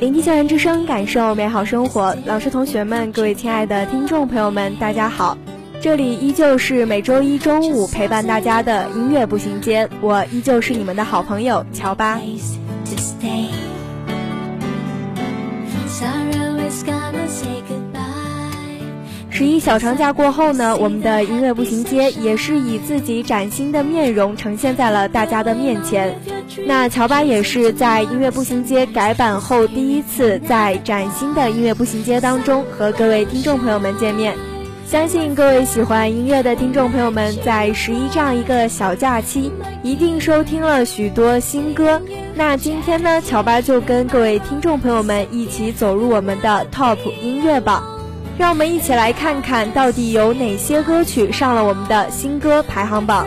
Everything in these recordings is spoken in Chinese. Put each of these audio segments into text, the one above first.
聆听校园之声，感受美好生活。老师、同学们，各位亲爱的听众朋友们，大家好！这里依旧是每周一中午陪伴大家的音乐步行街，我依旧是你们的好朋友乔巴。十一小长假过后呢，我们的音乐步行街也是以自己崭新的面容呈现在了大家的面前。那乔巴也是在音乐步行街改版后第一次在崭新的音乐步行街当中和各位听众朋友们见面。相信各位喜欢音乐的听众朋友们，在十一这样一个小假期，一定收听了许多新歌。那今天呢，乔巴就跟各位听众朋友们一起走入我们的 TOP 音乐榜，让我们一起来看看到底有哪些歌曲上了我们的新歌排行榜。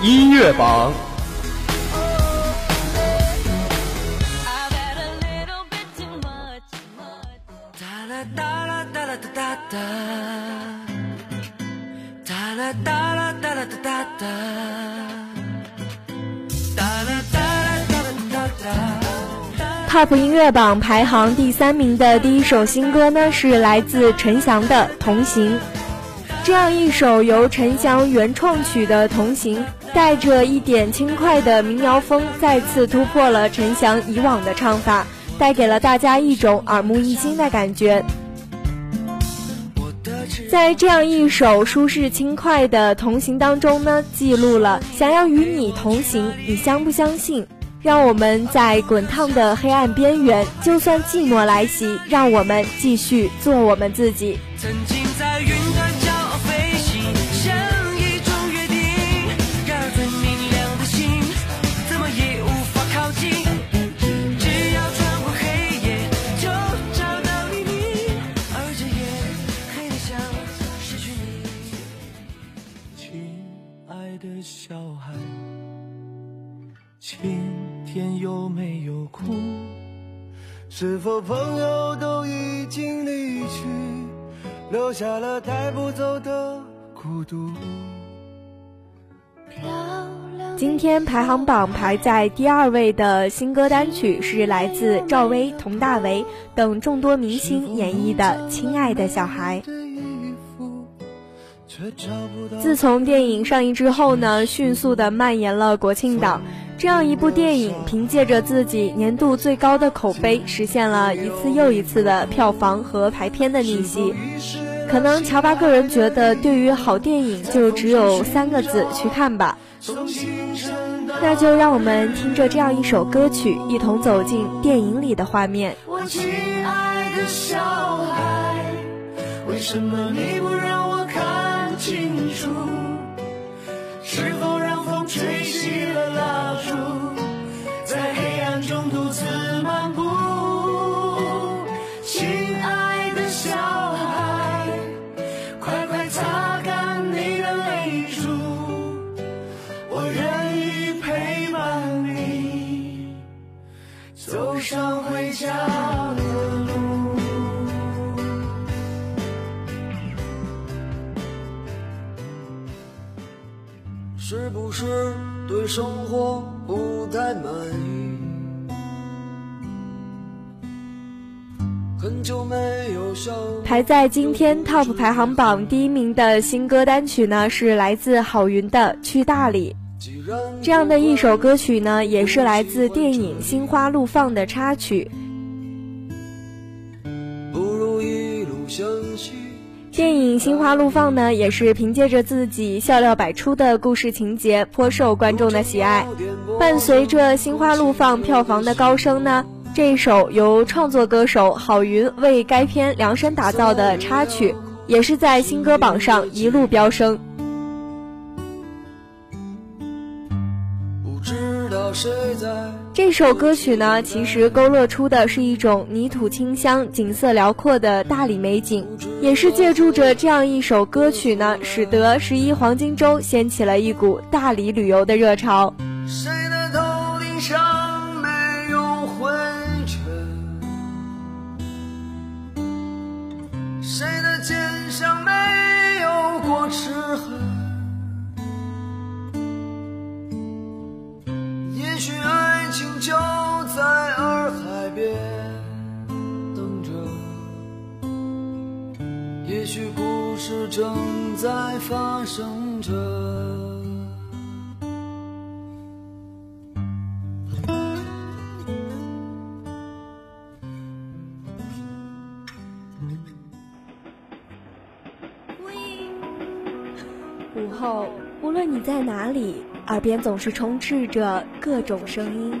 音乐榜。TOP 音乐榜排行第三名的第一首新歌呢，是来自陈翔的《同行》。这样一首由陈翔原创曲的《同行》，带着一点轻快的民谣风，再次突破了陈翔以往的唱法，带给了大家一种耳目一新的感觉。在这样一首舒适轻快的《同行》当中呢，记录了想要与你同行，你相不相信？让我们在滚烫的黑暗边缘，就算寂寞来袭，让我们继续做我们自己。曾经是否朋友都已经离去，留下了带不走的孤独？今天排行榜排在第二位的新歌单曲是来自赵薇、佟大为等众多明星演绎的《亲爱的小孩》。自从电影上映之后呢，迅速的蔓延了国庆档。这样一部电影，凭借着自己年度最高的口碑，实现了一次又一次的票房和排片的逆袭。可能乔巴个人觉得，对于好电影就只有三个字：去看吧。那就让我们听着这样一首歌曲，一同走进电影里的画面。我亲爱的小孩，为什么你不否是不是对生活不太满意？很久没有笑。排在今天 TOP 排行榜第一名的新歌单曲呢，是来自郝云的《去大理》。这样的一首歌曲呢，也是来自电影《心花怒放》的插曲。电影《心花怒放》呢，也是凭借着自己笑料百出的故事情节，颇受观众的喜爱。伴随着《心花怒放》票房的高升呢，这一首由创作歌手郝云为该片量身打造的插曲，也是在新歌榜上一路飙升。不知道谁在这首歌曲呢，其实勾勒出的是一种泥土清香、景色辽阔的大理美景，也是借助着这样一首歌曲呢，使得十一黄金周掀起了一股大理旅游的热潮。在发生着。午后，无论你在哪里，耳边总是充斥着各种声音。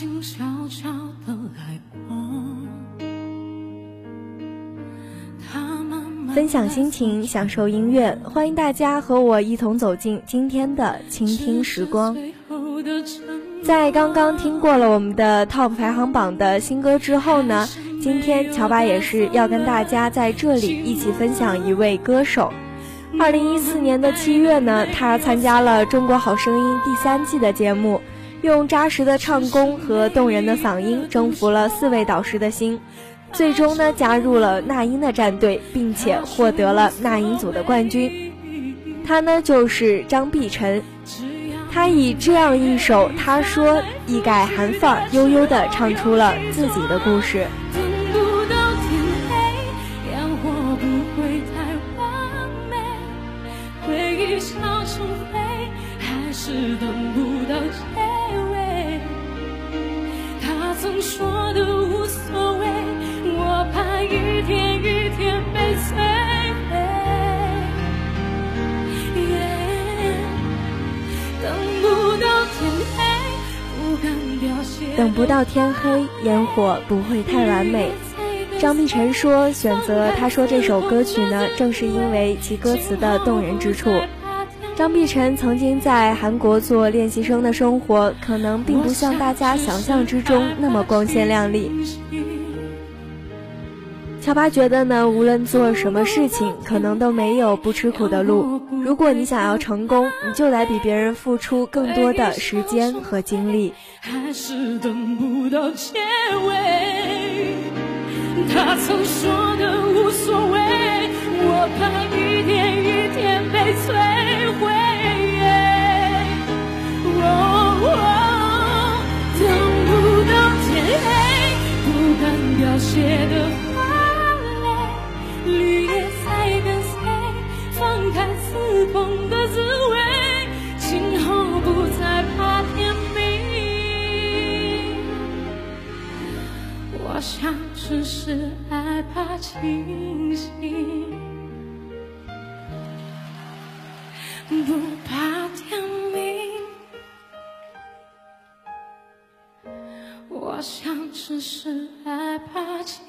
静悄悄地来过，分享心情，享受音乐，欢迎大家和我一同走进今天的倾听时光。在刚刚听过了我们的 TOP 排行榜的新歌之后呢，今天乔巴也是要跟大家在这里一起分享一位歌手。二零一四年的七月呢，他参加了《中国好声音》第三季的节目，用扎实的唱功和动人的嗓音征服了四位导师的心，最终呢加入了那英的战队，并且获得了那英组的冠军。他呢就是张碧晨。他以这样一首《他说》一改韩范儿，悠悠地唱出了自己的故事。等不到天黑，烟火不会太完美。张碧晨说：“选择他说这首歌曲呢，正是因为其歌词的动人之处。”张碧晨曾经在韩国做练习生的生活，可能并不像大家想象之中那么光鲜亮丽。乔巴觉得呢，无论做什么事情，可能都没有不吃苦的路。如果你想要成功，你就得比别人付出更多的时间和精力。还是等不到结尾。他曾说的无所谓，我怕一天一天被摧毁。哦，等不到天黑，不敢凋谢的痛的滋味，今后不再怕天明。我想只是害怕清醒，不怕天明。我想只是害怕清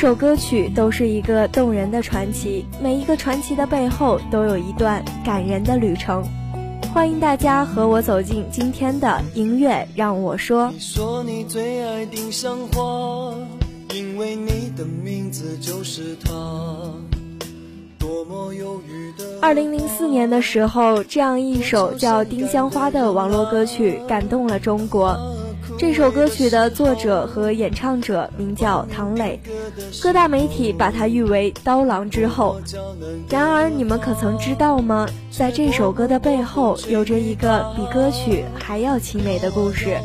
首歌曲都是一个动人的传奇，每一个传奇的背后都有一段感人的旅程。欢迎大家和我走进今天的音乐，让我说。说你最爱丁香花，因为你的名字就是它。多么忧郁的。二零零四年的时候，这样一首叫《丁香花》的网络歌曲感动了中国。这首歌曲的作者和演唱者名叫唐磊，各大媒体把他誉为“刀郎之后”。然而，你们可曾知道吗？在这首歌的背后，有着一个比歌曲还要凄美的故事。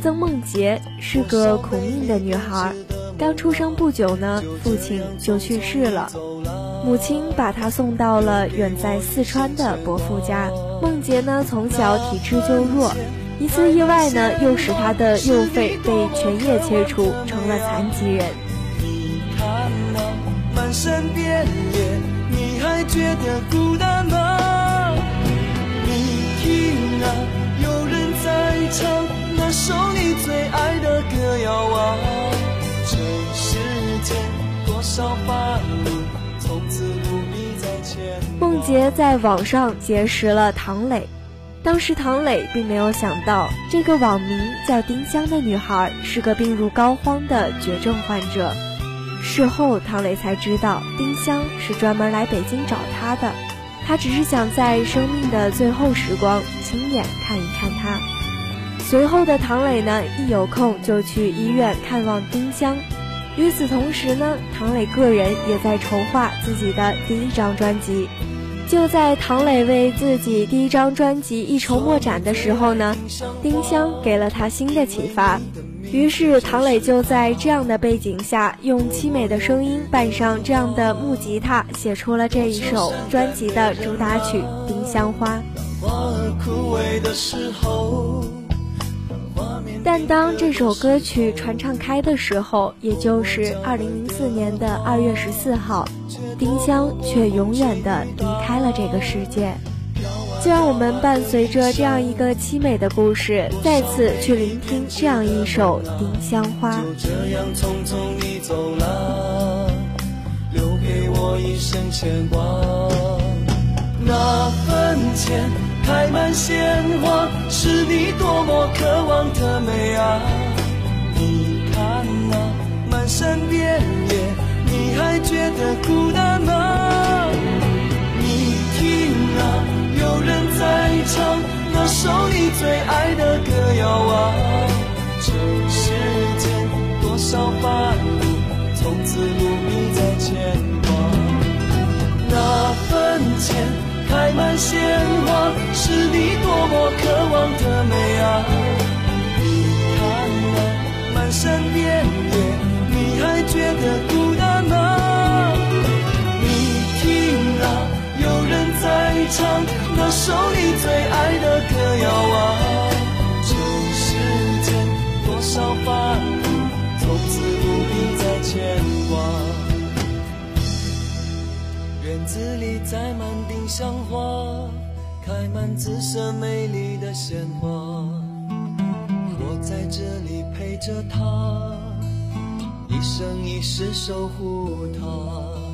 曾梦洁是个苦命的女孩，刚出生不久呢，父亲就去世了，母亲把她送到了远在四川的伯父家。梦洁呢，从小体质就弱。一次意外呢，又使他的右肺被全叶切除，成了残疾人。你看那满山遍野，你还觉得孤单吗？你听啊，有人在唱那首你最爱的歌谣啊。这世间多少繁华，从此不必再牵挂。梦洁在网上结识了唐磊。当时唐磊并没有想到，这个网名叫丁香的女孩是个病入膏肓的绝症患者。事后，唐磊才知道，丁香是专门来北京找他的，他只是想在生命的最后时光亲眼看一看她。随后的唐磊呢，一有空就去医院看望丁香。与此同时呢，唐磊个人也在筹划自己的第一张专辑。就在唐磊为自己第一张专辑一筹莫展的时候呢，丁香给了他新的启发。于是唐磊就在这样的背景下，用凄美的声音伴上这样的木吉他，写出了这一首专辑的主打曲《丁香花》。但当这首歌曲传唱开的时候，也就是二零零四年的二月十四号，丁香却永远的离开了这个世界。就让我们伴随着这样一个凄美的故事，再次去聆听这样一首《丁香花》。就这样匆匆你走了，留给我一生牵挂。那坟前。开满鲜花，是你多么渴望的美啊！你看那满山遍野，你还觉得孤单吗？你听啊，有人在唱那首你最爱的歌谣啊！这世间多少繁芜，从此不必再牵挂。那坟前开满鲜花，是你多么渴望的美啊！你看那满山遍野，你还觉得孤单吗？你听啊，有人在唱那首你最爱的歌谣啊！这世间多少烦恼，从此不必再牵挂。院子里栽满像花，开满紫色美丽的鲜花。我在这里陪着她，一生一世守护她。